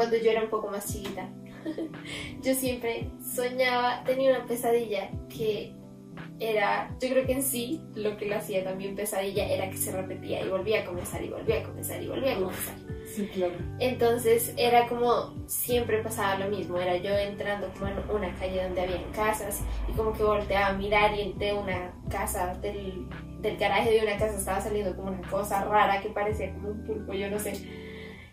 cuando yo era un poco más chiquita, yo siempre soñaba, tenía una pesadilla que era, yo creo que en sí lo que lo hacía también pesadilla era que se repetía y volvía a comenzar y volvía a comenzar y volvía a comenzar. Sí, claro. Entonces era como siempre pasaba lo mismo, era yo entrando como en una calle donde había casas y como que volteaba a mirar y de una casa, del, del garaje de una casa estaba saliendo como una cosa rara que parecía como un pulpo, yo no sé.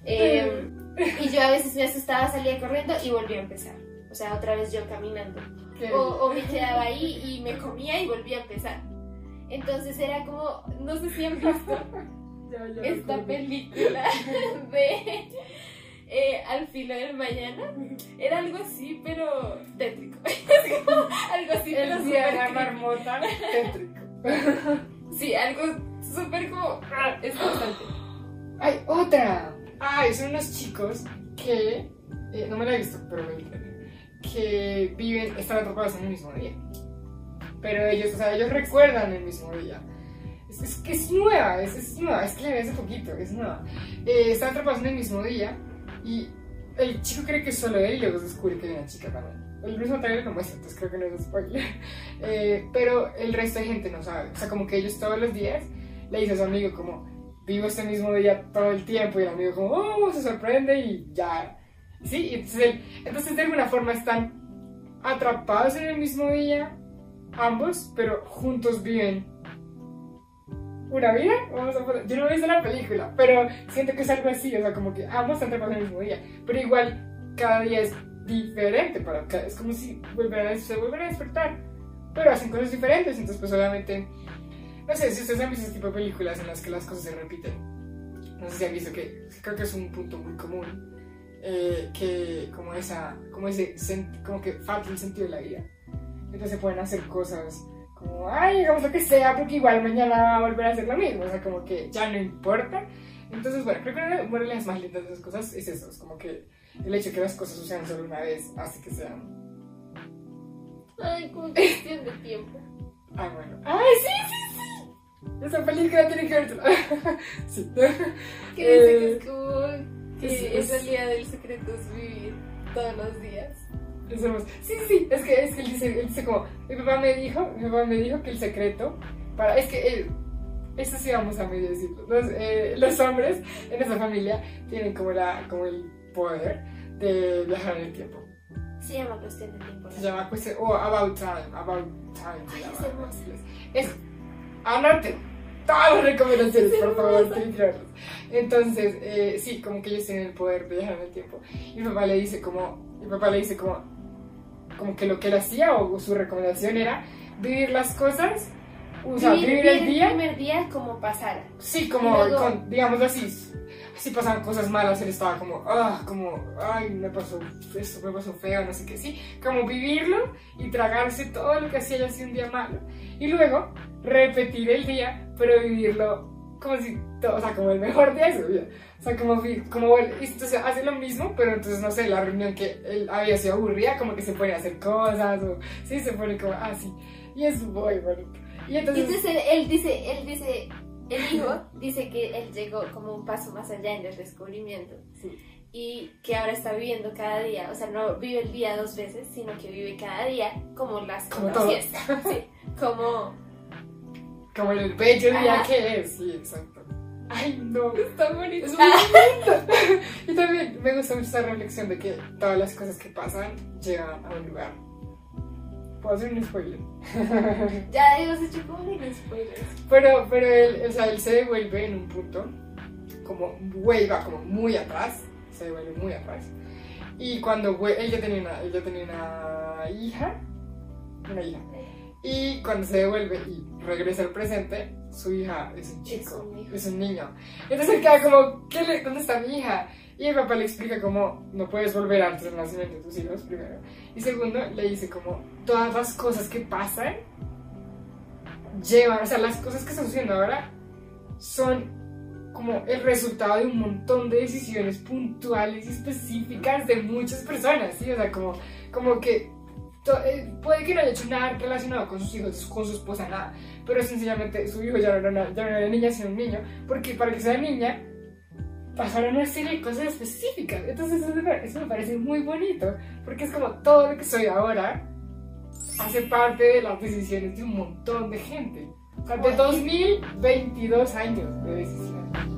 Eh, y yo a veces me asustaba, salía corriendo y volvía a empezar. O sea, otra vez yo caminando. O, o me quedaba ahí y me comía y volvía a empezar. Entonces era como, no sé si han visto Ya, ya esta película de eh, Al filo del mañana. Era algo así, pero tétrico. Es como algo así, pero El día de la marmota tétrico. Sí, algo súper como ah, espantante. Hay otra. Ay, son unos chicos que. eh, no me la he visto, pero me enteré, Que viven, están atrapados en el mismo día. Pero ellos, o sea, ellos recuerdan el mismo día. Es, es que es nueva, es, es nueva, es que la vi hace poquito, es nueva. Eh, están atrapados en el mismo día y el chico cree que es solo él y luego descubre que hay una chica también. El mismo trailer lo muestra, entonces creo que no es spoiler. Eh, pero el resto de gente no sabe. O sea, como que ellos todos los días le dice a su amigo como, vivo este mismo día todo el tiempo y el amigo como, oh, se sorprende y ya. Sí, entonces, entonces de alguna forma están atrapados en el mismo día, ambos, pero juntos viven una vida. Vamos a poner- Yo no he visto la película, pero siento que es algo así, o sea, como que ambos están atrapados en el mismo día, pero igual cada día es diferente para cada, es como si volvieran se vuelven a despertar, pero hacen cosas diferentes, entonces pues obviamente, no sé, si ustedes han visto ese tipo de películas en las que las cosas se repiten, no sé si han visto que creo que es un punto muy común, eh, que como esa, como ese, como que falta el sentido de la vida, entonces se pueden hacer cosas como, ay, hagamos lo que sea, porque igual mañana va a volver a hacer lo mismo, o sea, como que ya no importa, entonces bueno, creo que una de las más lindas de esas cosas es eso, es como que el hecho de que las cosas sucedan solo una vez hace que sean Ay, como cuestión de tiempo. Ah, bueno. ¡Ay, sí! Esa película tiene que ver. sí. Que dice que Eh, es como que es- es- realidad el secreto es vivir todos los días. Es hermoso. Sí, sí. Es que, es que él, dice, él dice como. Mi papá me dijo, mi papá me dijo que el secreto. Para, es que. eh, esto sí vamos a medio decirlo. Los, eh, los hombres en esa familia tienen como, la, como el poder de viajar en el tiempo. Se llama cuestión de tiempo. Se llama cuestión. O About Time. About Time. Ay, es hermoso. Es. Todas las recomendaciones, Es por favor, verlas. Entonces, eh, sí, como que ellos tienen el poder de viajar en el tiempo. Y mi papá le dice como. Mi papá le dice como. Como que lo que él hacía o su recomendación era vivir las cosas. O sea, vivir, el día. primer día como pasara. Sí, como, luego- con, digamos así, si pasaban cosas malas, él estaba como, ah, como, ay, me pasó esto, me pasó feo, no sé qué, sí, como vivirlo y tragarse todo lo que hacía ya sido un día malo. Y luego repetir el día, pero vivirlo como si, to- o sea, como el mejor día de su vida. O sea, como, como él, entonces hace lo mismo, pero entonces, no sé, la reunión que él había sido aburrida, como que se pone a hacer cosas, o sí, se pone como, ah, sí. Y es muy bonito. Y entonces, entonces él, él dice, él dice, el hijo dice que él llegó como un paso más allá en el descubrimiento sí. y que ahora está viviendo cada día, o sea, no vive el día dos veces, sino que vive cada día como las Como conocías. todo. Sí, como Como el bello día que es, sí, exacto. Ay, no. está bonito. Es muy lindo. Y también me gusta mucho esa reflexión de que todas las cosas que pasan llegan a un lugar. Puedo hacer un spoiler. Ya hemos hecho como mil spoilers. Pero, pero él, o sea, él se devuelve en un punto, como güey, va como muy atrás, se devuelve muy atrás. Y cuando él ya tenía una, él ya tenía una hija, una hija. Y cuando se devuelve y regresa al presente, su hija es un chico, un es un niño. Entonces él queda como, ¿qué le, ¿dónde está mi hija? Y el papá le explica como, no puedes volver antes del nacimiento de tus hijos, primero. Y segundo, le dice como, todas las cosas que pasan llevan, o sea, las cosas que están sucediendo ahora son como el resultado de un montón de decisiones puntuales y específicas de muchas personas, ¿sí? O sea, como, como que puede que no haya hecho nada relacionado con sus hijos, con su esposa, nada, pero sencillamente su hijo ya no era una, ya no era una niña, sino un niño, porque para que sea niña pasaron una serie de cosas específicas. Entonces eso me, eso me parece muy bonito, porque es como todo lo que soy ahora hace parte de las decisiones de un montón de gente. O sea, de 2022 años de decisiones.